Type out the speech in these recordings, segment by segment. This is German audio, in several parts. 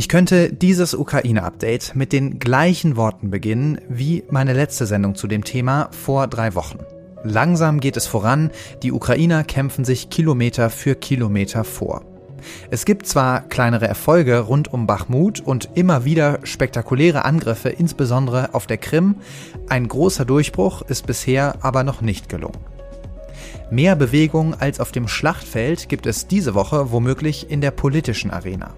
Ich könnte dieses Ukraine-Update mit den gleichen Worten beginnen wie meine letzte Sendung zu dem Thema vor drei Wochen. Langsam geht es voran, die Ukrainer kämpfen sich Kilometer für Kilometer vor. Es gibt zwar kleinere Erfolge rund um Bachmut und immer wieder spektakuläre Angriffe, insbesondere auf der Krim, ein großer Durchbruch ist bisher aber noch nicht gelungen. Mehr Bewegung als auf dem Schlachtfeld gibt es diese Woche womöglich in der politischen Arena.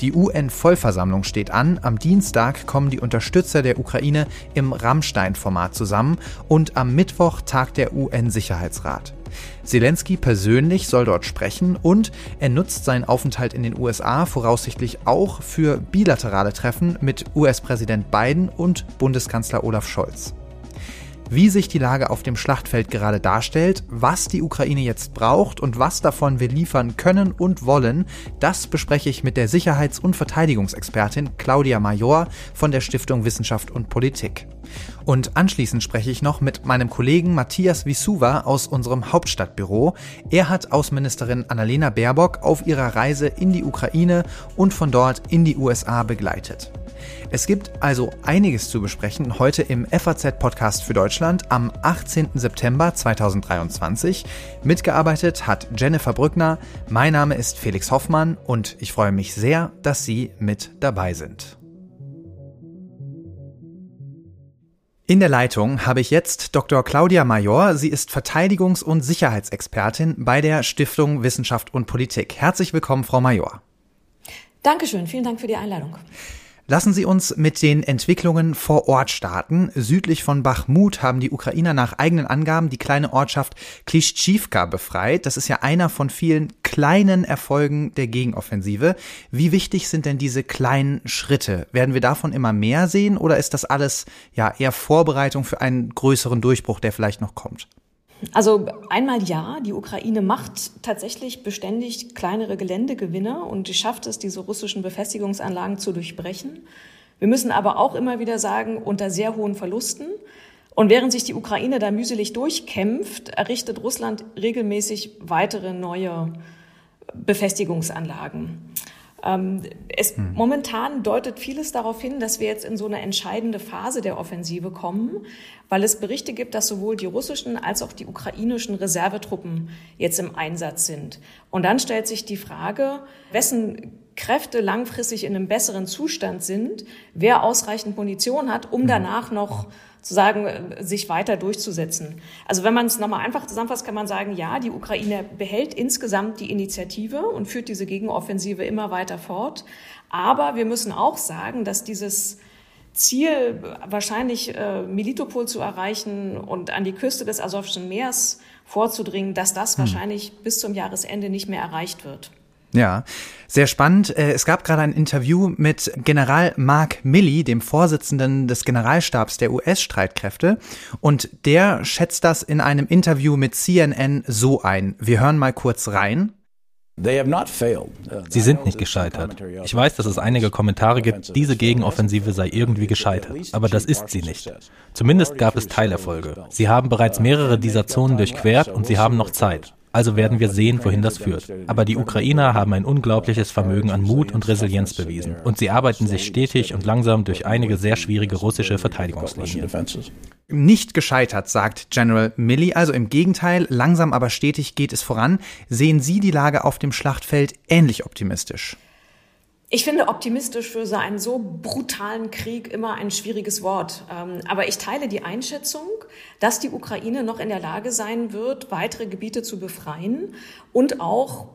Die UN-Vollversammlung steht an. Am Dienstag kommen die Unterstützer der Ukraine im Rammstein-Format zusammen und am Mittwoch tagt der UN-Sicherheitsrat. Zelensky persönlich soll dort sprechen und er nutzt seinen Aufenthalt in den USA voraussichtlich auch für bilaterale Treffen mit US-Präsident Biden und Bundeskanzler Olaf Scholz wie sich die Lage auf dem Schlachtfeld gerade darstellt, was die Ukraine jetzt braucht und was davon wir liefern können und wollen, das bespreche ich mit der Sicherheits- und Verteidigungsexpertin Claudia Major von der Stiftung Wissenschaft und Politik. Und anschließend spreche ich noch mit meinem Kollegen Matthias Wisuwa aus unserem Hauptstadtbüro. Er hat Außenministerin Annalena Baerbock auf ihrer Reise in die Ukraine und von dort in die USA begleitet. Es gibt also einiges zu besprechen heute im FAZ-Podcast für Deutschland am 18. September 2023. Mitgearbeitet hat Jennifer Brückner. Mein Name ist Felix Hoffmann und ich freue mich sehr, dass Sie mit dabei sind. In der Leitung habe ich jetzt Dr. Claudia Major. Sie ist Verteidigungs- und Sicherheitsexpertin bei der Stiftung Wissenschaft und Politik. Herzlich willkommen, Frau Major. Dankeschön, vielen Dank für die Einladung. Lassen Sie uns mit den Entwicklungen vor Ort starten. Südlich von Bachmut haben die Ukrainer nach eigenen Angaben die kleine Ortschaft Klischivka befreit. Das ist ja einer von vielen kleinen Erfolgen der Gegenoffensive. Wie wichtig sind denn diese kleinen Schritte? Werden wir davon immer mehr sehen oder ist das alles ja eher Vorbereitung für einen größeren Durchbruch, der vielleicht noch kommt? Also einmal ja, die Ukraine macht tatsächlich beständig kleinere Geländegewinne und schafft es, diese russischen Befestigungsanlagen zu durchbrechen. Wir müssen aber auch immer wieder sagen, unter sehr hohen Verlusten. Und während sich die Ukraine da mühselig durchkämpft, errichtet Russland regelmäßig weitere neue Befestigungsanlagen. Ähm, es, hm. Momentan deutet vieles darauf hin, dass wir jetzt in so eine entscheidende Phase der Offensive kommen, weil es Berichte gibt, dass sowohl die russischen als auch die ukrainischen Reservetruppen jetzt im Einsatz sind. Und dann stellt sich die Frage, wessen Kräfte langfristig in einem besseren Zustand sind, wer ausreichend Munition hat, um hm. danach noch zu sagen, sich weiter durchzusetzen. Also wenn man es nochmal einfach zusammenfasst, kann man sagen, ja, die Ukraine behält insgesamt die Initiative und führt diese Gegenoffensive immer weiter fort. Aber wir müssen auch sagen, dass dieses Ziel, wahrscheinlich äh, Militopol zu erreichen und an die Küste des Asowschen Meers vorzudringen, dass das hm. wahrscheinlich bis zum Jahresende nicht mehr erreicht wird. Ja, sehr spannend. Äh, es gab gerade ein Interview mit General Mark Milley, dem Vorsitzenden des Generalstabs der US-Streitkräfte. Und der schätzt das in einem Interview mit CNN so ein. Wir hören mal kurz rein. Sie sind nicht gescheitert. Ich weiß, dass es einige Kommentare gibt, diese Gegenoffensive sei irgendwie gescheitert, aber das ist sie nicht. Zumindest gab es Teilerfolge. Sie haben bereits mehrere dieser Zonen durchquert und sie haben noch Zeit. Also werden wir sehen, wohin das führt. Aber die Ukrainer haben ein unglaubliches Vermögen an Mut und Resilienz bewiesen. Und sie arbeiten sich stetig und langsam durch einige sehr schwierige russische Verteidigungslinien. Nicht gescheitert, sagt General Milley. Also im Gegenteil, langsam aber stetig geht es voran. Sehen Sie die Lage auf dem Schlachtfeld ähnlich optimistisch? Ich finde optimistisch für so einen so brutalen Krieg immer ein schwieriges Wort. Ähm, aber ich teile die Einschätzung, dass die Ukraine noch in der Lage sein wird, weitere Gebiete zu befreien und auch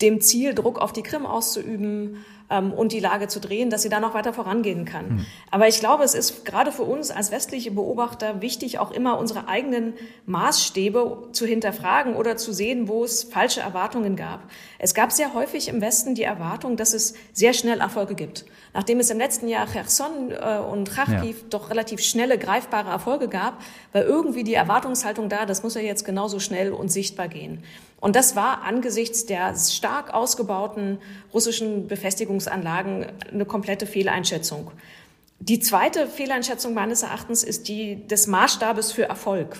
dem Ziel, Druck auf die Krim auszuüben, ähm, und die Lage zu drehen, dass sie da noch weiter vorangehen kann. Mhm. Aber ich glaube, es ist gerade für uns als westliche Beobachter wichtig, auch immer unsere eigenen Maßstäbe zu hinterfragen oder zu sehen, wo es falsche Erwartungen gab. Es gab sehr häufig im Westen die Erwartung, dass es sehr schnell Erfolge gibt. Nachdem es im letzten Jahr Cherson äh, und Kharkiv ja. doch relativ schnelle, greifbare Erfolge gab, war irgendwie die Erwartungshaltung da, das muss ja jetzt genauso schnell und sichtbar gehen. Und das war angesichts der stark ausgebauten russischen Befestigungsanlagen eine komplette Fehleinschätzung. Die zweite Fehleinschätzung meines Erachtens ist die des Maßstabes für Erfolg.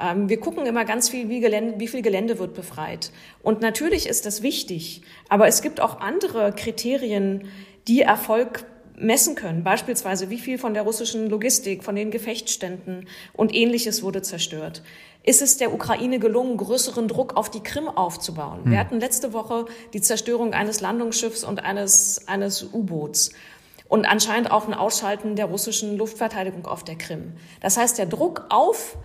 Ähm, wir gucken immer ganz viel, wie, Gelände, wie viel Gelände wird befreit. Und natürlich ist das wichtig, aber es gibt auch andere Kriterien, die Erfolg messen können. Beispielsweise, wie viel von der russischen Logistik, von den Gefechtsständen und ähnliches wurde zerstört. Ist es der Ukraine gelungen, größeren Druck auf die Krim aufzubauen? Hm. Wir hatten letzte Woche die Zerstörung eines Landungsschiffs und eines, eines U-Boots und anscheinend auch ein Ausschalten der russischen Luftverteidigung auf der Krim. Das heißt, der Druck auf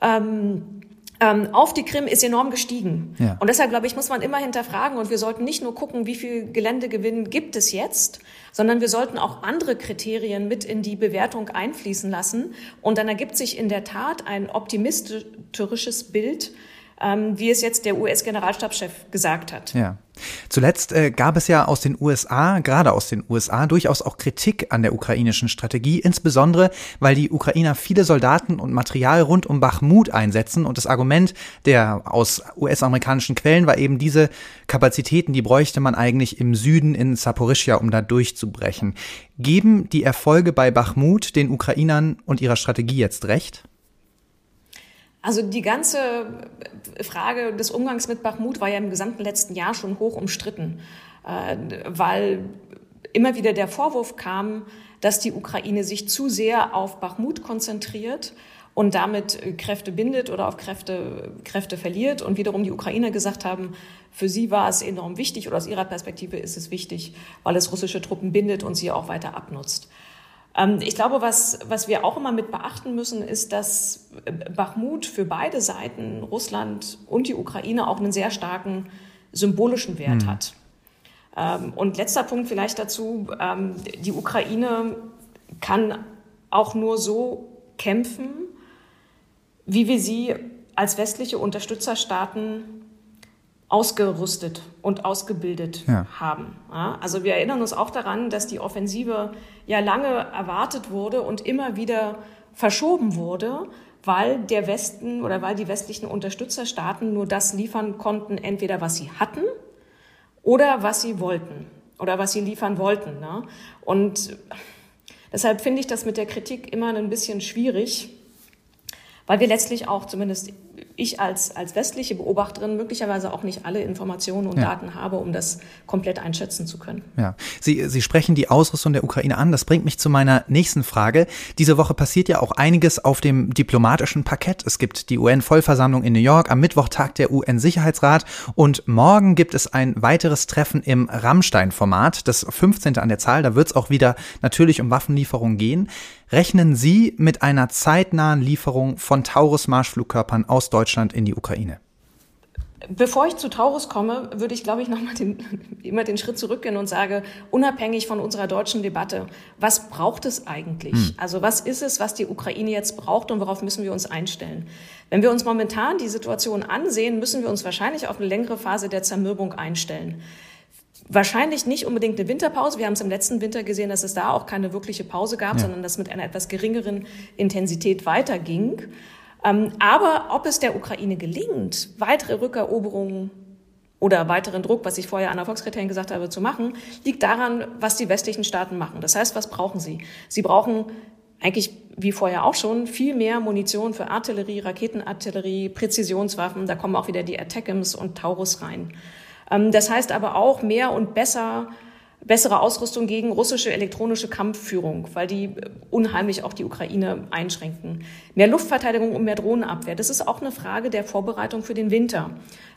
ähm, ähm, auf die Krim ist enorm gestiegen. Ja. Und deshalb, glaube ich, muss man immer hinterfragen und wir sollten nicht nur gucken, wie viel Geländegewinn gibt es jetzt, sondern wir sollten auch andere Kriterien mit in die Bewertung einfließen lassen. Und dann ergibt sich in der Tat ein optimistisches Bild ähm, wie es jetzt der US-Generalstabschef gesagt hat. Ja. Zuletzt äh, gab es ja aus den USA, gerade aus den USA, durchaus auch Kritik an der ukrainischen Strategie, insbesondere weil die Ukrainer viele Soldaten und Material rund um Bachmut einsetzen und das Argument der aus US-amerikanischen Quellen war eben diese Kapazitäten, die bräuchte man eigentlich im Süden in Saporischia, um da durchzubrechen. Geben die Erfolge bei Bachmut den Ukrainern und ihrer Strategie jetzt recht? Also die ganze Frage des Umgangs mit Bachmut war ja im gesamten letzten Jahr schon hoch umstritten, äh, weil immer wieder der Vorwurf kam, dass die Ukraine sich zu sehr auf Bachmut konzentriert und damit Kräfte bindet oder auf Kräfte, Kräfte verliert. Und wiederum die Ukrainer gesagt haben, für sie war es enorm wichtig oder aus ihrer Perspektive ist es wichtig, weil es russische Truppen bindet und sie auch weiter abnutzt. Ähm, ich glaube, was, was wir auch immer mit beachten müssen, ist, dass Bachmut für beide Seiten, Russland und die Ukraine, auch einen sehr starken symbolischen Wert mhm. hat. Ähm, und letzter Punkt vielleicht dazu, ähm, die Ukraine kann auch nur so kämpfen, wie wir sie als westliche Unterstützerstaaten ausgerüstet und ausgebildet ja. haben. Ja, also wir erinnern uns auch daran, dass die Offensive ja lange erwartet wurde und immer wieder verschoben wurde, weil der Westen oder weil die westlichen Unterstützerstaaten nur das liefern konnten, entweder was sie hatten oder was sie wollten oder was sie liefern wollten. Ne? Und deshalb finde ich das mit der Kritik immer ein bisschen schwierig, weil wir letztlich auch zumindest ich als, als westliche Beobachterin möglicherweise auch nicht alle Informationen und ja. Daten habe, um das komplett einschätzen zu können. Ja, Sie, Sie sprechen die Ausrüstung der Ukraine an. Das bringt mich zu meiner nächsten Frage. Diese Woche passiert ja auch einiges auf dem diplomatischen Parkett. Es gibt die UN-Vollversammlung in New York, am Mittwoch tagt der UN-Sicherheitsrat und morgen gibt es ein weiteres Treffen im Rammstein-Format, das 15. an der Zahl. Da wird es auch wieder natürlich um Waffenlieferungen gehen. Rechnen Sie mit einer zeitnahen Lieferung von Taurus-Marschflugkörpern aus Deutschland in die Ukraine? Bevor ich zu Taurus komme, würde ich, glaube ich, nochmal den, immer den Schritt zurückgehen und sage, unabhängig von unserer deutschen Debatte, was braucht es eigentlich? Hm. Also was ist es, was die Ukraine jetzt braucht und worauf müssen wir uns einstellen? Wenn wir uns momentan die Situation ansehen, müssen wir uns wahrscheinlich auf eine längere Phase der Zermürbung einstellen. Wahrscheinlich nicht unbedingt eine Winterpause. Wir haben es im letzten Winter gesehen, dass es da auch keine wirkliche Pause gab, ja. sondern dass mit einer etwas geringeren Intensität weiterging. Ähm, aber ob es der Ukraine gelingt, weitere Rückeroberungen oder weiteren Druck, was ich vorher an der Volkskriterien gesagt habe, zu machen, liegt daran, was die westlichen Staaten machen. Das heißt, was brauchen sie? Sie brauchen eigentlich wie vorher auch schon viel mehr Munition für Artillerie, Raketenartillerie, Präzisionswaffen. Da kommen auch wieder die Attackams und Taurus rein. Ähm, das heißt aber auch mehr und besser bessere Ausrüstung gegen russische elektronische Kampfführung, weil die äh, unheimlich auch die Ukraine einschränken. Mehr Luftverteidigung und mehr Drohnenabwehr. Das ist auch eine Frage der Vorbereitung für den Winter.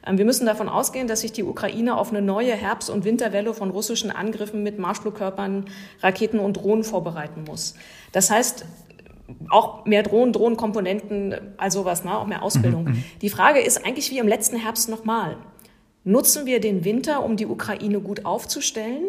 Ähm, wir müssen davon ausgehen, dass sich die Ukraine auf eine neue Herbst- und Winterwelle von russischen Angriffen mit Marschflugkörpern, Raketen und Drohnen vorbereiten muss. Das heißt, auch mehr Drohnen, Drohnenkomponenten, also sowas, ne? auch mehr Ausbildung. Mhm, mhm. Die Frage ist eigentlich wie im letzten Herbst nochmal. Nutzen wir den Winter, um die Ukraine gut aufzustellen?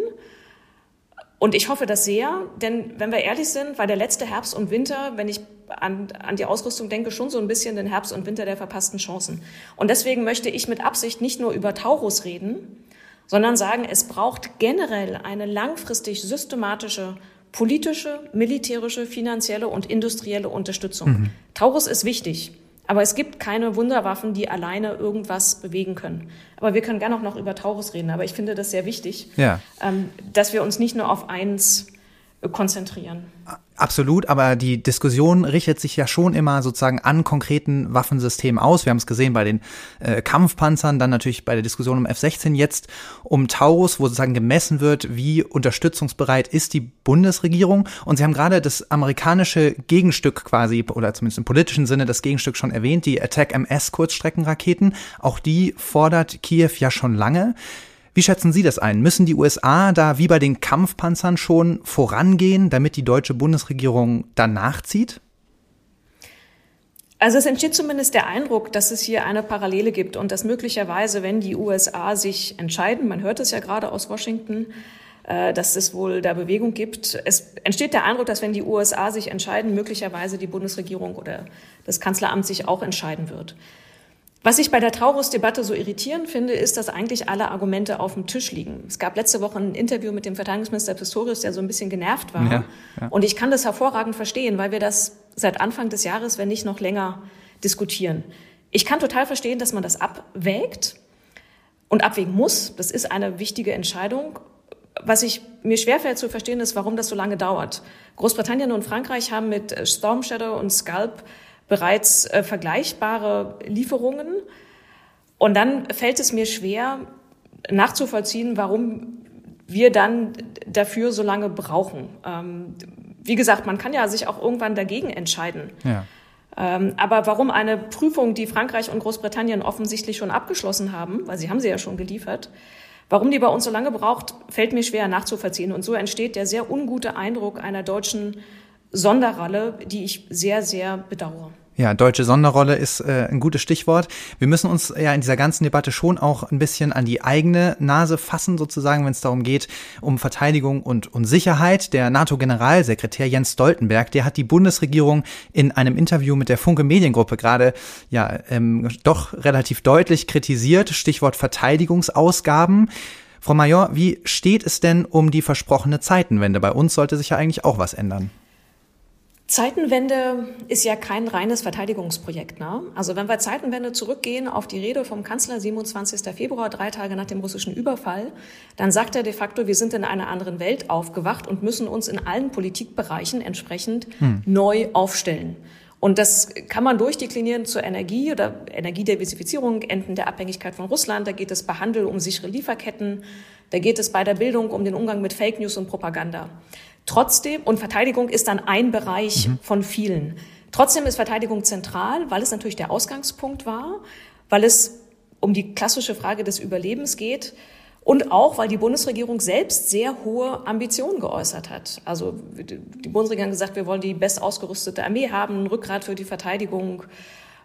Und ich hoffe das sehr, denn wenn wir ehrlich sind, war der letzte Herbst und Winter, wenn ich an, an die Ausrüstung denke, schon so ein bisschen den Herbst und Winter der verpassten Chancen. Und deswegen möchte ich mit Absicht nicht nur über Taurus reden, sondern sagen, es braucht generell eine langfristig systematische politische, militärische, finanzielle und industrielle Unterstützung. Mhm. Taurus ist wichtig. Aber es gibt keine Wunderwaffen, die alleine irgendwas bewegen können. Aber wir können gerne auch noch über Taurus reden. Aber ich finde das sehr wichtig, ja. ähm, dass wir uns nicht nur auf eins konzentrieren. Absolut, aber die Diskussion richtet sich ja schon immer sozusagen an konkreten Waffensystemen aus. Wir haben es gesehen bei den äh, Kampfpanzern, dann natürlich bei der Diskussion um F-16 jetzt um Taurus, wo sozusagen gemessen wird, wie unterstützungsbereit ist die Bundesregierung. Und Sie haben gerade das amerikanische Gegenstück quasi, oder zumindest im politischen Sinne das Gegenstück schon erwähnt, die Attack MS Kurzstreckenraketen. Auch die fordert Kiew ja schon lange. Wie schätzen Sie das ein? Müssen die USA da wie bei den Kampfpanzern schon vorangehen, damit die deutsche Bundesregierung dann nachzieht? Also es entsteht zumindest der Eindruck, dass es hier eine Parallele gibt und dass möglicherweise, wenn die USA sich entscheiden, man hört es ja gerade aus Washington, äh, dass es wohl da Bewegung gibt. Es entsteht der Eindruck, dass wenn die USA sich entscheiden, möglicherweise die Bundesregierung oder das Kanzleramt sich auch entscheiden wird. Was ich bei der Taurus-Debatte so irritierend finde, ist, dass eigentlich alle Argumente auf dem Tisch liegen. Es gab letzte Woche ein Interview mit dem Verteidigungsminister Pistorius, der so ein bisschen genervt war. Ja, ja. Und ich kann das hervorragend verstehen, weil wir das seit Anfang des Jahres, wenn nicht noch länger, diskutieren. Ich kann total verstehen, dass man das abwägt und abwägen muss. Das ist eine wichtige Entscheidung. Was ich mir schwerfällt zu verstehen, ist, warum das so lange dauert. Großbritannien und Frankreich haben mit Storm Shadow und Scalp bereits äh, vergleichbare Lieferungen. Und dann fällt es mir schwer nachzuvollziehen, warum wir dann dafür so lange brauchen. Ähm, wie gesagt, man kann ja sich auch irgendwann dagegen entscheiden. Ja. Ähm, aber warum eine Prüfung, die Frankreich und Großbritannien offensichtlich schon abgeschlossen haben, weil sie haben sie ja schon geliefert, warum die bei uns so lange braucht, fällt mir schwer nachzuvollziehen. Und so entsteht der sehr ungute Eindruck einer deutschen Sonderrolle, die ich sehr, sehr bedauere. Ja, deutsche Sonderrolle ist äh, ein gutes Stichwort. Wir müssen uns ja in dieser ganzen Debatte schon auch ein bisschen an die eigene Nase fassen, sozusagen, wenn es darum geht, um Verteidigung und, und Sicherheit. Der NATO-Generalsekretär Jens Stoltenberg, der hat die Bundesregierung in einem Interview mit der Funke Mediengruppe gerade ja ähm, doch relativ deutlich kritisiert. Stichwort Verteidigungsausgaben. Frau Major, wie steht es denn um die versprochene Zeitenwende? Bei uns sollte sich ja eigentlich auch was ändern. Zeitenwende ist ja kein reines Verteidigungsprojekt. Ne? Also wenn wir Zeitenwende zurückgehen auf die Rede vom Kanzler 27. Februar, drei Tage nach dem russischen Überfall, dann sagt er de facto, wir sind in einer anderen Welt aufgewacht und müssen uns in allen Politikbereichen entsprechend hm. neu aufstellen. Und das kann man durchdeklinieren zur Energie oder Energiediversifizierung, Enden der Abhängigkeit von Russland. Da geht es bei Handel um sichere Lieferketten. Da geht es bei der Bildung um den Umgang mit Fake News und Propaganda. Trotzdem, und Verteidigung ist dann ein Bereich mhm. von vielen. Trotzdem ist Verteidigung zentral, weil es natürlich der Ausgangspunkt war, weil es um die klassische Frage des Überlebens geht und auch, weil die Bundesregierung selbst sehr hohe Ambitionen geäußert hat. Also die Bundesregierung hat gesagt, wir wollen die best ausgerüstete Armee haben, ein Rückgrat für die Verteidigung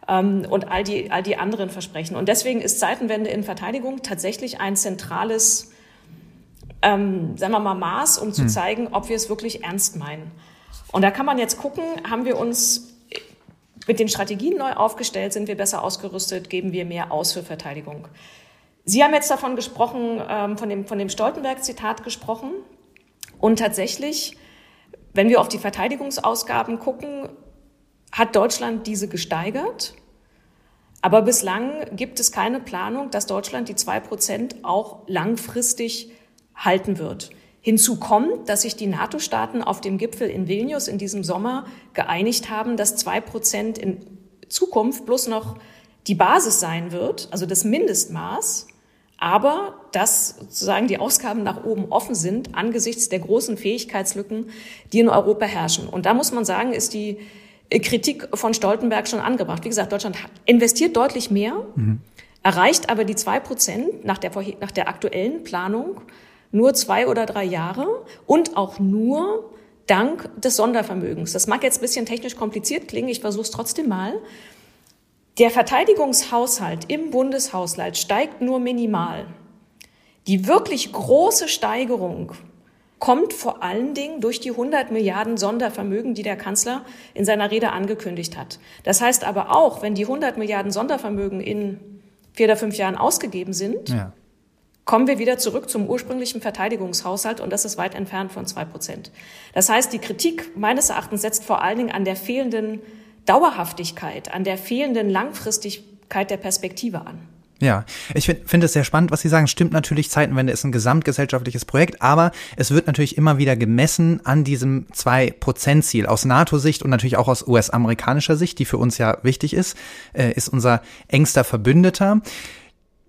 ähm, und all die, all die anderen Versprechen. Und deswegen ist Zeitenwende in Verteidigung tatsächlich ein zentrales ähm, sagen wir mal, Maß, um zu hm. zeigen, ob wir es wirklich ernst meinen. Und da kann man jetzt gucken, haben wir uns mit den Strategien neu aufgestellt, sind wir besser ausgerüstet, geben wir mehr aus für Verteidigung. Sie haben jetzt davon gesprochen, ähm, von dem, von dem Stoltenberg-Zitat gesprochen. Und tatsächlich, wenn wir auf die Verteidigungsausgaben gucken, hat Deutschland diese gesteigert. Aber bislang gibt es keine Planung, dass Deutschland die zwei Prozent auch langfristig halten wird. Hinzu kommt, dass sich die NATO-Staaten auf dem Gipfel in Vilnius in diesem Sommer geeinigt haben, dass zwei Prozent in Zukunft bloß noch die Basis sein wird, also das Mindestmaß, aber dass sozusagen die Ausgaben nach oben offen sind angesichts der großen Fähigkeitslücken, die in Europa herrschen. Und da muss man sagen, ist die Kritik von Stoltenberg schon angebracht. Wie gesagt, Deutschland investiert deutlich mehr, mhm. erreicht aber die zwei Prozent nach der, nach der aktuellen Planung nur zwei oder drei Jahre und auch nur dank des Sondervermögens. Das mag jetzt ein bisschen technisch kompliziert klingen, ich versuche es trotzdem mal. Der Verteidigungshaushalt im Bundeshaushalt steigt nur minimal. Die wirklich große Steigerung kommt vor allen Dingen durch die 100 Milliarden Sondervermögen, die der Kanzler in seiner Rede angekündigt hat. Das heißt aber auch, wenn die 100 Milliarden Sondervermögen in vier oder fünf Jahren ausgegeben sind, ja kommen wir wieder zurück zum ursprünglichen Verteidigungshaushalt und das ist weit entfernt von zwei Prozent. Das heißt, die Kritik meines Erachtens setzt vor allen Dingen an der fehlenden Dauerhaftigkeit, an der fehlenden Langfristigkeit der Perspektive an. Ja, ich finde find es sehr spannend, was Sie sagen. Stimmt natürlich, Zeitenwende ist ein gesamtgesellschaftliches Projekt, aber es wird natürlich immer wieder gemessen an diesem Zwei-Prozent-Ziel. Aus NATO-Sicht und natürlich auch aus US-amerikanischer Sicht, die für uns ja wichtig ist, äh, ist unser engster Verbündeter.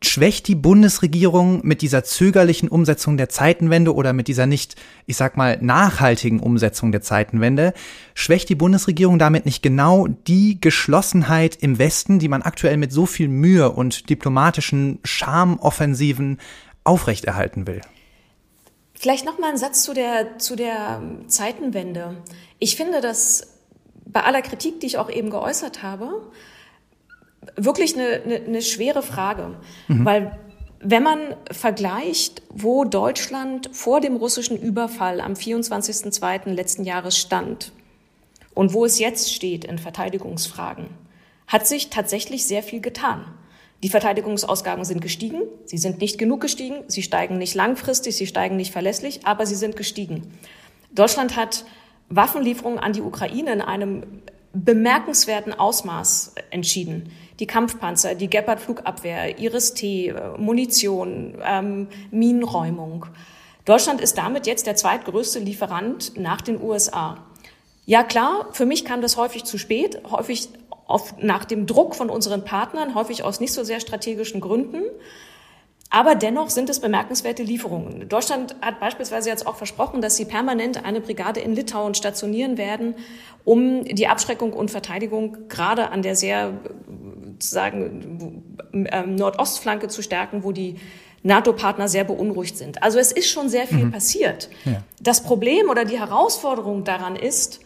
Schwächt die Bundesregierung mit dieser zögerlichen Umsetzung der Zeitenwende oder mit dieser nicht, ich sag mal, nachhaltigen Umsetzung der Zeitenwende, schwächt die Bundesregierung damit nicht genau die Geschlossenheit im Westen, die man aktuell mit so viel Mühe und diplomatischen Charmoffensiven aufrechterhalten will? Vielleicht noch mal ein Satz zu der, zu der Zeitenwende. Ich finde, dass bei aller Kritik, die ich auch eben geäußert habe, wirklich eine, eine, eine schwere Frage, mhm. weil wenn man vergleicht, wo Deutschland vor dem russischen Überfall am 24.02. letzten Jahres stand und wo es jetzt steht in Verteidigungsfragen, hat sich tatsächlich sehr viel getan. Die Verteidigungsausgaben sind gestiegen. Sie sind nicht genug gestiegen. Sie steigen nicht langfristig. Sie steigen nicht verlässlich, aber sie sind gestiegen. Deutschland hat Waffenlieferungen an die Ukraine in einem bemerkenswerten Ausmaß entschieden die Kampfpanzer, die Gepard-Flugabwehr, Iris-T, äh, Munition, ähm, Minenräumung. Deutschland ist damit jetzt der zweitgrößte Lieferant nach den USA. Ja klar, für mich kam das häufig zu spät, häufig auf, nach dem Druck von unseren Partnern, häufig aus nicht so sehr strategischen Gründen. Aber dennoch sind es bemerkenswerte Lieferungen. Deutschland hat beispielsweise jetzt auch versprochen, dass sie permanent eine Brigade in Litauen stationieren werden, um die Abschreckung und Verteidigung gerade an der sehr sozusagen ähm, Nordostflanke zu stärken, wo die NATO-Partner sehr beunruhigt sind. Also es ist schon sehr viel mhm. passiert. Ja. Das Problem oder die Herausforderung daran ist,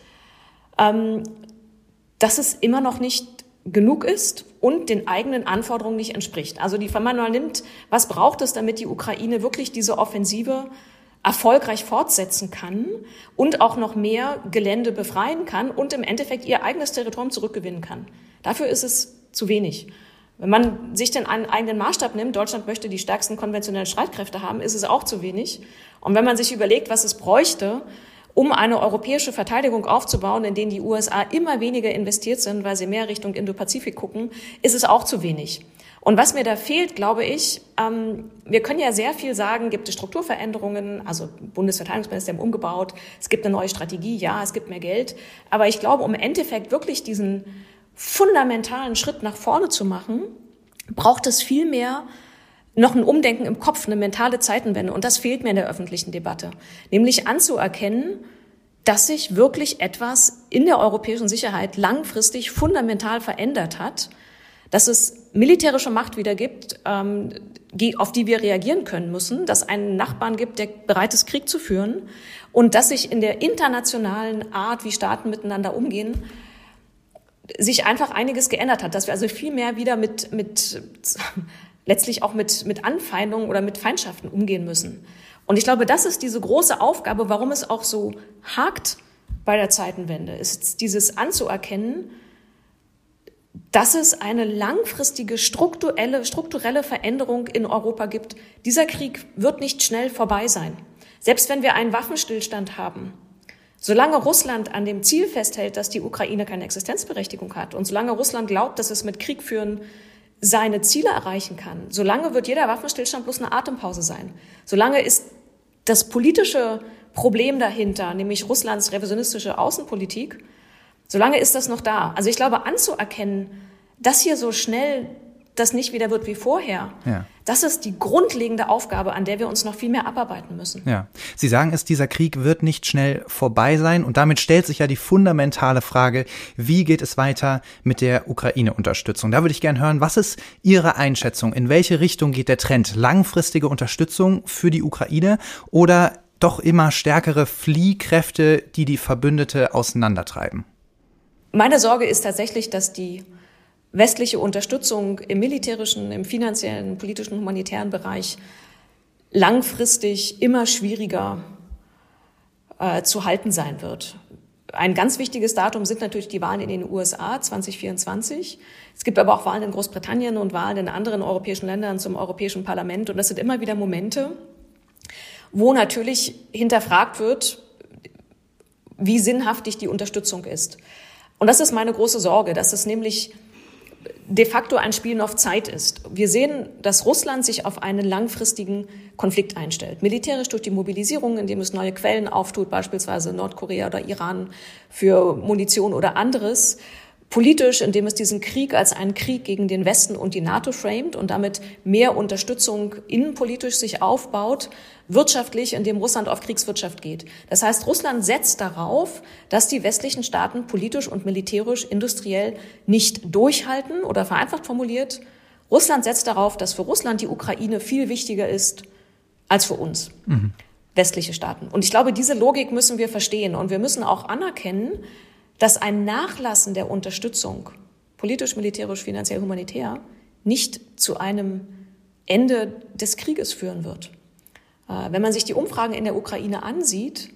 ähm, dass es immer noch nicht genug ist und den eigenen Anforderungen nicht entspricht. Also die Vermanua nimmt, was braucht es, damit die Ukraine wirklich diese Offensive erfolgreich fortsetzen kann und auch noch mehr Gelände befreien kann und im Endeffekt ihr eigenes Territorium zurückgewinnen kann. Dafür ist es zu wenig. Wenn man sich den eigenen Maßstab nimmt, Deutschland möchte die stärksten konventionellen Streitkräfte haben, ist es auch zu wenig. Und wenn man sich überlegt, was es bräuchte, um eine europäische Verteidigung aufzubauen, in denen die USA immer weniger investiert sind, weil sie mehr Richtung Indo-Pazifik gucken, ist es auch zu wenig. Und was mir da fehlt, glaube ich, ähm, wir können ja sehr viel sagen, gibt es Strukturveränderungen, also Bundesverteidigungsministerium umgebaut, es gibt eine neue Strategie, ja, es gibt mehr Geld. Aber ich glaube, um im Endeffekt wirklich diesen fundamentalen Schritt nach vorne zu machen, braucht es viel mehr noch ein Umdenken im Kopf, eine mentale Zeitenwende. Und das fehlt mir in der öffentlichen Debatte. Nämlich anzuerkennen, dass sich wirklich etwas in der europäischen Sicherheit langfristig fundamental verändert hat, dass es militärische Macht wieder gibt, ähm, auf die wir reagieren können müssen, dass einen Nachbarn gibt, der bereit ist, Krieg zu führen und dass sich in der internationalen Art, wie Staaten miteinander umgehen, sich einfach einiges geändert hat, dass wir also viel mehr wieder mit, mit letztlich auch mit, mit Anfeindungen oder mit Feindschaften umgehen müssen. Und ich glaube, das ist diese große Aufgabe, warum es auch so hakt bei der Zeitenwende, ist dieses anzuerkennen, dass es eine langfristige strukturelle, strukturelle Veränderung in Europa gibt. Dieser Krieg wird nicht schnell vorbei sein. Selbst wenn wir einen Waffenstillstand haben, Solange Russland an dem Ziel festhält, dass die Ukraine keine Existenzberechtigung hat und solange Russland glaubt, dass es mit Krieg führen seine Ziele erreichen kann, solange wird jeder Waffenstillstand bloß eine Atempause sein. Solange ist das politische Problem dahinter, nämlich Russlands revisionistische Außenpolitik, solange ist das noch da. Also ich glaube, anzuerkennen, dass hier so schnell das nicht wieder wird wie vorher. Ja. Das ist die grundlegende Aufgabe, an der wir uns noch viel mehr abarbeiten müssen. Ja. Sie sagen es, dieser Krieg wird nicht schnell vorbei sein. Und damit stellt sich ja die fundamentale Frage, wie geht es weiter mit der Ukraine-Unterstützung? Da würde ich gerne hören, was ist Ihre Einschätzung? In welche Richtung geht der Trend? Langfristige Unterstützung für die Ukraine oder doch immer stärkere Fliehkräfte, die die Verbündete auseinandertreiben? Meine Sorge ist tatsächlich, dass die westliche Unterstützung im militärischen, im finanziellen, politischen, humanitären Bereich langfristig immer schwieriger äh, zu halten sein wird. Ein ganz wichtiges Datum sind natürlich die Wahlen in den USA 2024. Es gibt aber auch Wahlen in Großbritannien und Wahlen in anderen europäischen Ländern zum Europäischen Parlament. Und das sind immer wieder Momente, wo natürlich hinterfragt wird, wie sinnhaftig die Unterstützung ist. Und das ist meine große Sorge, dass es nämlich de facto ein Spielen auf Zeit ist. Wir sehen, dass Russland sich auf einen langfristigen Konflikt einstellt. Militärisch durch die Mobilisierung, indem es neue Quellen auftut, beispielsweise Nordkorea oder Iran für Munition oder anderes. Politisch, indem es diesen Krieg als einen Krieg gegen den Westen und die NATO framet und damit mehr Unterstützung innenpolitisch sich aufbaut, wirtschaftlich, indem Russland auf Kriegswirtschaft geht. Das heißt, Russland setzt darauf, dass die westlichen Staaten politisch und militärisch, industriell nicht durchhalten oder vereinfacht formuliert, Russland setzt darauf, dass für Russland die Ukraine viel wichtiger ist als für uns. Mhm. westliche Staaten. Und ich glaube, diese Logik müssen wir verstehen und wir müssen auch anerkennen, dass ein Nachlassen der Unterstützung, politisch, militärisch, finanziell, humanitär, nicht zu einem Ende des Krieges führen wird. Äh, wenn man sich die Umfragen in der Ukraine ansieht,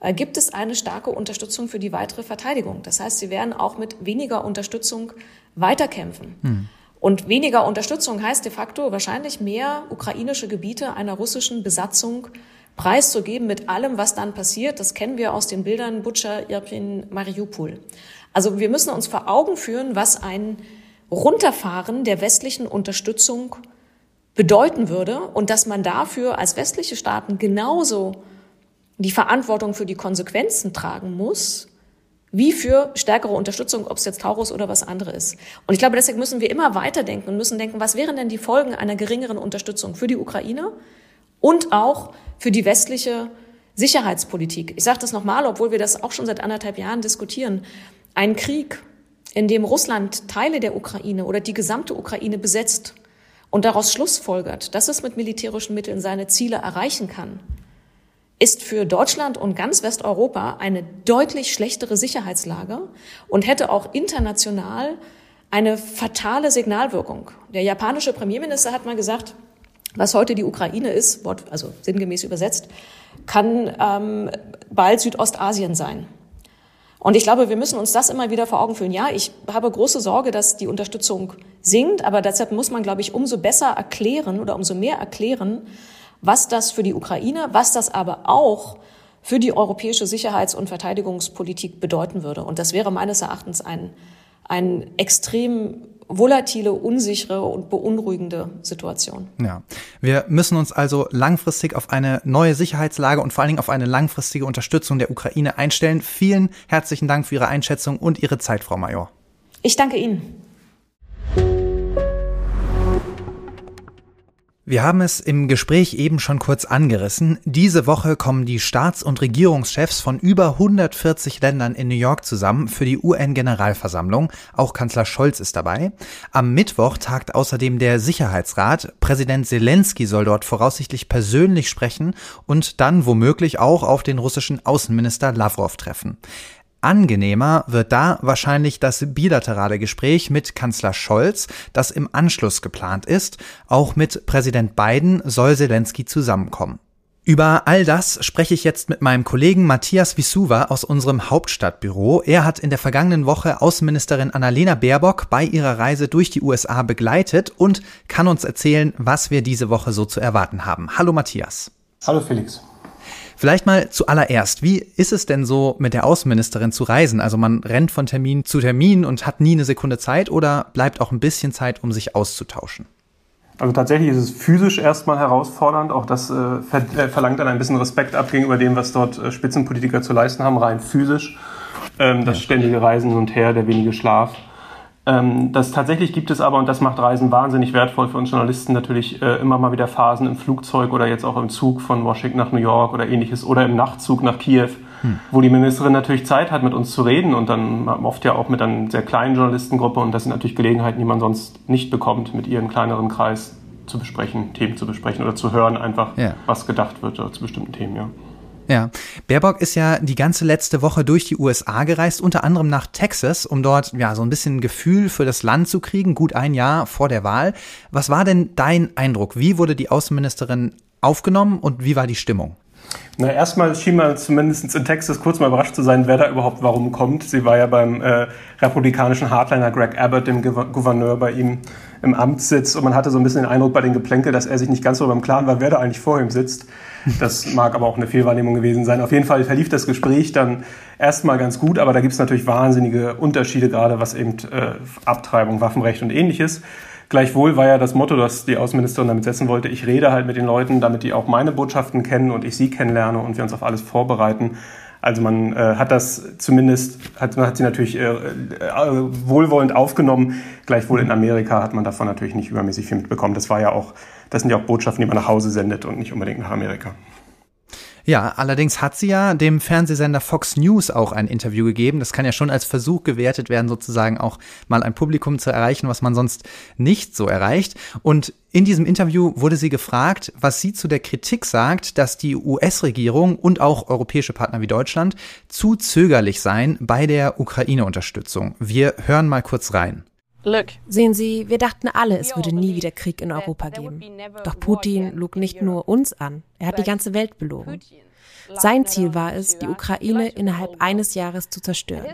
äh, gibt es eine starke Unterstützung für die weitere Verteidigung. Das heißt, sie werden auch mit weniger Unterstützung weiterkämpfen. Hm. Und weniger Unterstützung heißt de facto wahrscheinlich mehr ukrainische Gebiete einer russischen Besatzung preiszugeben mit allem, was dann passiert. Das kennen wir aus den Bildern Butscha, Irpin, Mariupol. Also wir müssen uns vor Augen führen, was ein Runterfahren der westlichen Unterstützung bedeuten würde und dass man dafür als westliche Staaten genauso die Verantwortung für die Konsequenzen tragen muss, wie für stärkere Unterstützung, ob es jetzt Taurus oder was anderes ist. Und ich glaube, deswegen müssen wir immer weiterdenken und müssen denken, was wären denn die Folgen einer geringeren Unterstützung für die Ukraine und auch für die westliche Sicherheitspolitik. Ich sage das nochmal, obwohl wir das auch schon seit anderthalb Jahren diskutieren. Ein Krieg, in dem Russland Teile der Ukraine oder die gesamte Ukraine besetzt und daraus schlussfolgert, dass es mit militärischen Mitteln seine Ziele erreichen kann, ist für Deutschland und ganz Westeuropa eine deutlich schlechtere Sicherheitslage und hätte auch international eine fatale Signalwirkung. Der japanische Premierminister hat mal gesagt, was heute die Ukraine ist, also sinngemäß übersetzt, kann ähm, bald Südostasien sein. Und ich glaube, wir müssen uns das immer wieder vor Augen führen. Ja, ich habe große Sorge, dass die Unterstützung sinkt, aber deshalb muss man, glaube ich, umso besser erklären oder umso mehr erklären, was das für die Ukraine, was das aber auch für die europäische Sicherheits- und Verteidigungspolitik bedeuten würde. Und das wäre meines Erachtens ein, ein extrem volatile, unsichere und beunruhigende Situation. Ja, wir müssen uns also langfristig auf eine neue Sicherheitslage und vor allen Dingen auf eine langfristige Unterstützung der Ukraine einstellen. Vielen herzlichen Dank für Ihre Einschätzung und Ihre Zeit, Frau Major. Ich danke Ihnen. Wir haben es im Gespräch eben schon kurz angerissen. Diese Woche kommen die Staats- und Regierungschefs von über 140 Ländern in New York zusammen für die UN-Generalversammlung. Auch Kanzler Scholz ist dabei. Am Mittwoch tagt außerdem der Sicherheitsrat. Präsident Zelensky soll dort voraussichtlich persönlich sprechen und dann womöglich auch auf den russischen Außenminister Lavrov treffen. Angenehmer wird da wahrscheinlich das bilaterale Gespräch mit Kanzler Scholz, das im Anschluss geplant ist. Auch mit Präsident Biden soll Zelensky zusammenkommen. Über all das spreche ich jetzt mit meinem Kollegen Matthias Wisuwa aus unserem Hauptstadtbüro. Er hat in der vergangenen Woche Außenministerin Annalena Baerbock bei ihrer Reise durch die USA begleitet und kann uns erzählen, was wir diese Woche so zu erwarten haben. Hallo Matthias. Hallo Felix. Vielleicht mal zuallererst, wie ist es denn so, mit der Außenministerin zu reisen? Also man rennt von Termin zu Termin und hat nie eine Sekunde Zeit oder bleibt auch ein bisschen Zeit, um sich auszutauschen? Also tatsächlich ist es physisch erstmal herausfordernd. Auch das äh, ver äh, verlangt dann ein bisschen Respekt ab gegenüber dem, was dort äh, Spitzenpolitiker zu leisten haben, rein physisch. Ähm, das ständige Reisen und her, der wenige Schlaf. Ähm, das tatsächlich gibt es aber, und das macht Reisen wahnsinnig wertvoll für uns Journalisten, natürlich äh, immer mal wieder Phasen im Flugzeug oder jetzt auch im Zug von Washington nach New York oder ähnliches oder im Nachtzug nach Kiew, hm. wo die Ministerin natürlich Zeit hat, mit uns zu reden und dann oft ja auch mit einer sehr kleinen Journalistengruppe und das sind natürlich Gelegenheiten, die man sonst nicht bekommt, mit ihrem kleineren Kreis zu besprechen, Themen zu besprechen oder zu hören einfach, ja. was gedacht wird zu bestimmten Themen, ja. Ja, Baerbock ist ja die ganze letzte Woche durch die USA gereist, unter anderem nach Texas, um dort ja so ein bisschen Gefühl für das Land zu kriegen, gut ein Jahr vor der Wahl. Was war denn dein Eindruck? Wie wurde die Außenministerin aufgenommen und wie war die Stimmung? Na, erstmal schien man zumindest in Texas kurz mal überrascht zu sein, wer da überhaupt warum kommt. Sie war ja beim äh, republikanischen Hardliner Greg Abbott, dem Gouverneur bei ihm, im Amt sitzt und man hatte so ein bisschen den Eindruck bei den Geplänkel, dass er sich nicht ganz so beim Klaren war, wer da eigentlich vor ihm sitzt. Das mag aber auch eine Fehlwahrnehmung gewesen sein. Auf jeden Fall verlief das Gespräch dann erstmal ganz gut, aber da gibt es natürlich wahnsinnige Unterschiede, gerade was eben äh, Abtreibung, Waffenrecht und ähnliches. Gleichwohl war ja das Motto, das die Außenministerin damit setzen wollte, ich rede halt mit den Leuten, damit die auch meine Botschaften kennen und ich sie kennenlerne und wir uns auf alles vorbereiten. Also man äh, hat das zumindest, hat, man hat sie natürlich äh, äh, wohlwollend aufgenommen. Gleichwohl in Amerika hat man davon natürlich nicht übermäßig viel mitbekommen. Das war ja auch, das sind ja auch Botschaften, die man nach Hause sendet und nicht unbedingt nach Amerika. Ja, allerdings hat sie ja dem Fernsehsender Fox News auch ein Interview gegeben. Das kann ja schon als Versuch gewertet werden, sozusagen auch mal ein Publikum zu erreichen, was man sonst nicht so erreicht. Und in diesem Interview wurde sie gefragt, was sie zu der Kritik sagt, dass die US-Regierung und auch europäische Partner wie Deutschland zu zögerlich seien bei der Ukraine-Unterstützung. Wir hören mal kurz rein. Sehen Sie, wir dachten alle, es würde nie wieder Krieg in Europa geben. Doch Putin log nicht nur uns an, er hat die ganze Welt belogen. Sein Ziel war es, die Ukraine innerhalb eines Jahres zu zerstören.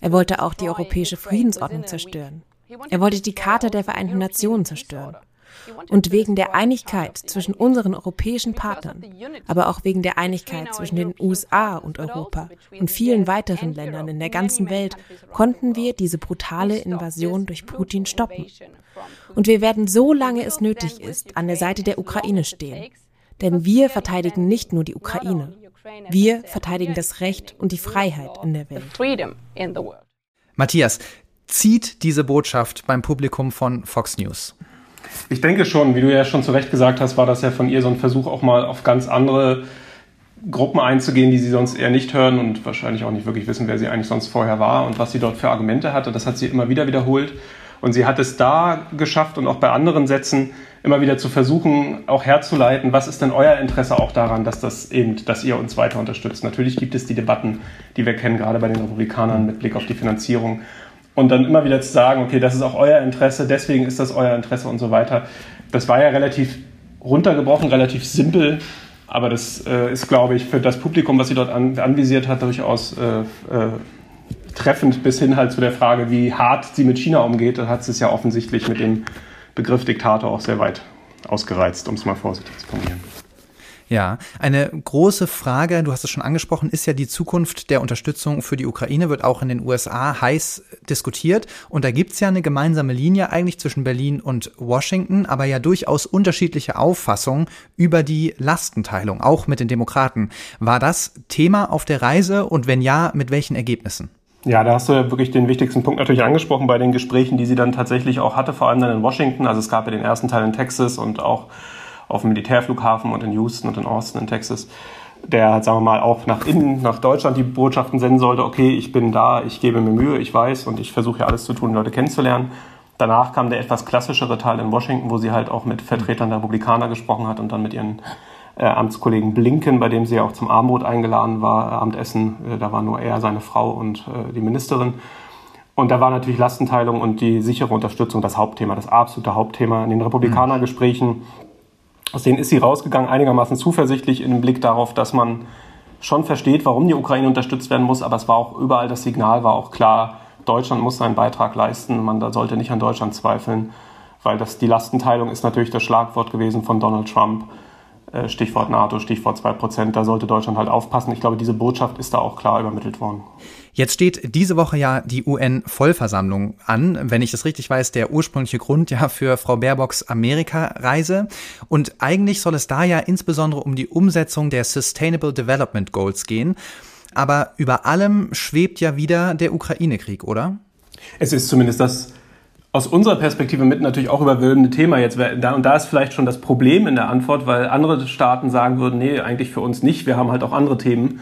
Er wollte auch die europäische Friedensordnung zerstören. Er wollte die Charta der Vereinten Nationen zerstören. Und wegen der Einigkeit zwischen unseren europäischen Partnern, aber auch wegen der Einigkeit zwischen den USA und Europa und vielen weiteren Ländern in der ganzen Welt konnten wir diese brutale Invasion durch Putin stoppen. Und wir werden so lange es nötig ist, an der Seite der Ukraine stehen. Denn wir verteidigen nicht nur die Ukraine, wir verteidigen das Recht und die Freiheit in der Welt. Matthias, zieht diese Botschaft beim Publikum von Fox News? Ich denke schon, wie du ja schon zu Recht gesagt hast, war das ja von ihr so ein Versuch, auch mal auf ganz andere Gruppen einzugehen, die sie sonst eher nicht hören und wahrscheinlich auch nicht wirklich wissen, wer sie eigentlich sonst vorher war und was sie dort für Argumente hatte. Das hat sie immer wieder wiederholt. Und sie hat es da geschafft und auch bei anderen Sätzen immer wieder zu versuchen, auch herzuleiten, was ist denn euer Interesse auch daran, dass das eben, dass ihr uns weiter unterstützt. Natürlich gibt es die Debatten, die wir kennen, gerade bei den Republikanern mit Blick auf die Finanzierung und dann immer wieder zu sagen, okay, das ist auch euer Interesse, deswegen ist das euer Interesse und so weiter. Das war ja relativ runtergebrochen, relativ simpel, aber das äh, ist, glaube ich, für das Publikum, was sie dort an, anvisiert hat, durchaus äh, äh, treffend bis hin halt zu der Frage, wie hart sie mit China umgeht. Da hat sie es ja offensichtlich mit dem Begriff Diktator auch sehr weit ausgereizt, um es mal vorsichtig zu formulieren. Ja, eine große Frage, du hast es schon angesprochen, ist ja die Zukunft der Unterstützung für die Ukraine, wird auch in den USA heiß diskutiert. Und da gibt's ja eine gemeinsame Linie eigentlich zwischen Berlin und Washington, aber ja durchaus unterschiedliche Auffassungen über die Lastenteilung, auch mit den Demokraten. War das Thema auf der Reise und wenn ja, mit welchen Ergebnissen? Ja, da hast du ja wirklich den wichtigsten Punkt natürlich angesprochen bei den Gesprächen, die sie dann tatsächlich auch hatte, vor allem dann in Washington. Also es gab ja den ersten Teil in Texas und auch auf dem Militärflughafen und in Houston und in Austin in Texas, der, halt, sagen wir mal, auch nach innen, nach Deutschland die Botschaften senden sollte, okay, ich bin da, ich gebe mir Mühe, ich weiß und ich versuche ja alles zu tun, Leute kennenzulernen. Danach kam der etwas klassischere Teil in Washington, wo sie halt auch mit Vertretern der Republikaner gesprochen hat und dann mit ihren äh, Amtskollegen Blinken, bei dem sie ja auch zum Abendbrot eingeladen war, äh, Abendessen. Äh, da war nur er, seine Frau und äh, die Ministerin. Und da war natürlich Lastenteilung und die sichere Unterstützung das Hauptthema, das absolute Hauptthema. In den Republikanergesprächen aus denen ist sie rausgegangen, einigermaßen zuversichtlich im Blick darauf, dass man schon versteht, warum die Ukraine unterstützt werden muss, aber es war auch überall das Signal, war auch klar, Deutschland muss seinen Beitrag leisten, man da sollte nicht an Deutschland zweifeln, weil das, die Lastenteilung ist natürlich das Schlagwort gewesen von Donald Trump. Äh, Stichwort NATO, Stichwort 2%, da sollte Deutschland halt aufpassen. Ich glaube, diese Botschaft ist da auch klar übermittelt worden. Jetzt steht diese Woche ja die UN-Vollversammlung an. Wenn ich das richtig weiß, der ursprüngliche Grund ja für Frau Baerbocks Amerika-Reise. Und eigentlich soll es da ja insbesondere um die Umsetzung der Sustainable Development Goals gehen. Aber über allem schwebt ja wieder der Ukraine-Krieg, oder? Es ist zumindest das aus unserer Perspektive mit natürlich auch überwölbende Thema jetzt. Und da ist vielleicht schon das Problem in der Antwort, weil andere Staaten sagen würden, nee, eigentlich für uns nicht, wir haben halt auch andere Themen.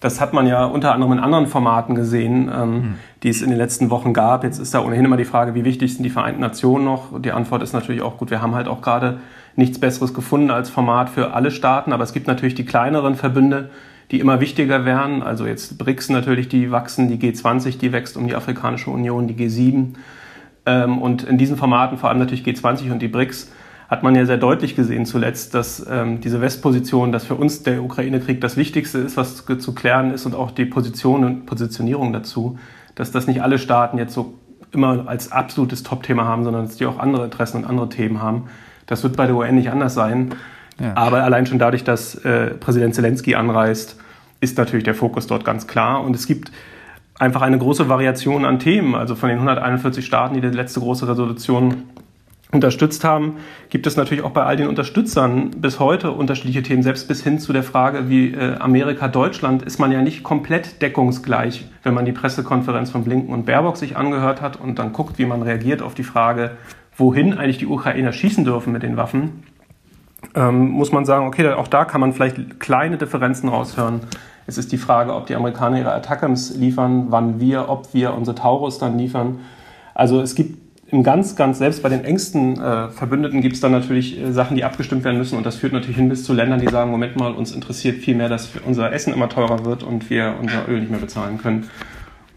Das hat man ja unter anderem in anderen Formaten gesehen, ähm, mhm. die es in den letzten Wochen gab. Jetzt ist da ohnehin immer die Frage, wie wichtig sind die Vereinten Nationen noch? Die Antwort ist natürlich auch gut. Wir haben halt auch gerade nichts Besseres gefunden als Format für alle Staaten, aber es gibt natürlich die kleineren Verbünde, die immer wichtiger werden. Also jetzt BRICS natürlich, die wachsen, die G20, die wächst um die Afrikanische Union, die G7. Ähm, und in diesen Formaten, vor allem natürlich G20 und die BRICS, hat man ja sehr deutlich gesehen zuletzt, dass ähm, diese Westposition, dass für uns der Ukraine-Krieg das Wichtigste ist, was zu klären ist und auch die Position und Positionierung dazu, dass das nicht alle Staaten jetzt so immer als absolutes Top-Thema haben, sondern dass die auch andere Interessen und andere Themen haben. Das wird bei der UN nicht anders sein. Ja. Aber allein schon dadurch, dass äh, Präsident Zelensky anreist, ist natürlich der Fokus dort ganz klar. Und es gibt einfach eine große Variation an Themen. Also von den 141 Staaten, die die letzte große Resolution unterstützt haben, gibt es natürlich auch bei all den Unterstützern bis heute unterschiedliche Themen. Selbst bis hin zu der Frage, wie äh, Amerika, Deutschland, ist man ja nicht komplett deckungsgleich. Wenn man die Pressekonferenz von Blinken und Baerbock sich angehört hat und dann guckt, wie man reagiert auf die Frage, wohin eigentlich die Ukrainer schießen dürfen mit den Waffen, ähm, muss man sagen, okay, auch da kann man vielleicht kleine Differenzen raushören. Es ist die Frage, ob die Amerikaner ihre Attackams liefern, wann wir, ob wir unsere Taurus dann liefern. Also es gibt im ganz, ganz, selbst bei den engsten äh, Verbündeten gibt es dann natürlich äh, Sachen, die abgestimmt werden müssen und das führt natürlich hin bis zu Ländern, die sagen, Moment mal, uns interessiert viel mehr, dass unser Essen immer teurer wird und wir unser Öl nicht mehr bezahlen können.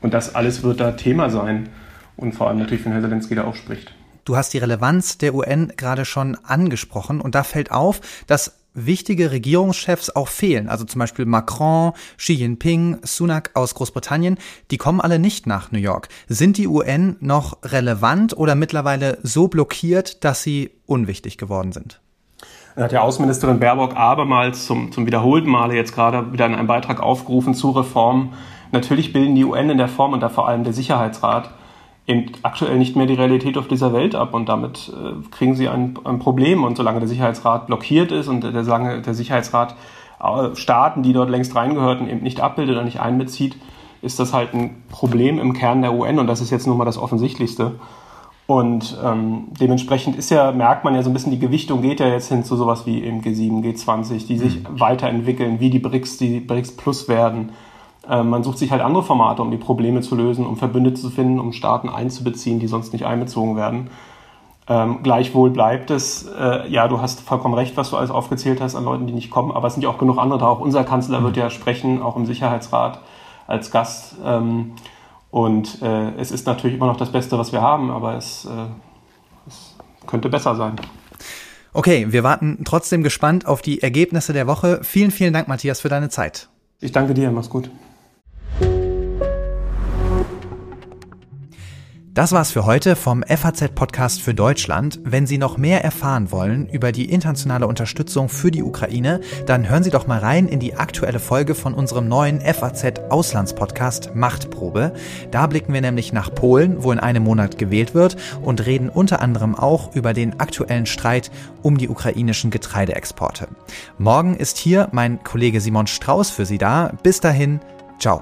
Und das alles wird da Thema sein und vor allem natürlich, wenn Herr Zelensky da auch spricht. Du hast die Relevanz der UN gerade schon angesprochen und da fällt auf, dass wichtige Regierungschefs auch fehlen. Also zum Beispiel Macron, Xi Jinping, Sunak aus Großbritannien, die kommen alle nicht nach New York. Sind die UN noch relevant oder mittlerweile so blockiert, dass sie unwichtig geworden sind? hat ja Außenministerin Baerbock abermals zum, zum wiederholten Male jetzt gerade wieder in einem Beitrag aufgerufen zu Reformen. Natürlich bilden die UN in der Form und da vor allem der Sicherheitsrat eben aktuell nicht mehr die Realität auf dieser Welt ab und damit äh, kriegen sie ein, ein, Problem. Und solange der Sicherheitsrat blockiert ist und der, solange der Sicherheitsrat äh, Staaten, die dort längst reingehörten, eben nicht abbildet oder nicht einbezieht, ist das halt ein Problem im Kern der UN und das ist jetzt nun mal das Offensichtlichste. Und ähm, dementsprechend ist ja, merkt man ja so ein bisschen, die Gewichtung geht ja jetzt hin zu sowas wie eben G7, G20, die sich mhm. weiterentwickeln, wie die BRICS, die BRICS Plus werden man sucht sich halt andere Formate, um die Probleme zu lösen, um Verbündete zu finden, um Staaten einzubeziehen, die sonst nicht einbezogen werden. Ähm, gleichwohl bleibt es, äh, ja, du hast vollkommen recht, was du alles aufgezählt hast an Leuten, die nicht kommen, aber es sind ja auch genug andere da. Auch unser Kanzler mhm. wird ja sprechen, auch im Sicherheitsrat als Gast. Ähm, und äh, es ist natürlich immer noch das Beste, was wir haben, aber es, äh, es könnte besser sein. Okay, wir warten trotzdem gespannt auf die Ergebnisse der Woche. Vielen, vielen Dank, Matthias, für deine Zeit. Ich danke dir, mach's gut. Das war's für heute vom FAZ-Podcast für Deutschland. Wenn Sie noch mehr erfahren wollen über die internationale Unterstützung für die Ukraine, dann hören Sie doch mal rein in die aktuelle Folge von unserem neuen FAZ-Auslandspodcast Machtprobe. Da blicken wir nämlich nach Polen, wo in einem Monat gewählt wird und reden unter anderem auch über den aktuellen Streit um die ukrainischen Getreideexporte. Morgen ist hier mein Kollege Simon Strauß für Sie da. Bis dahin, ciao.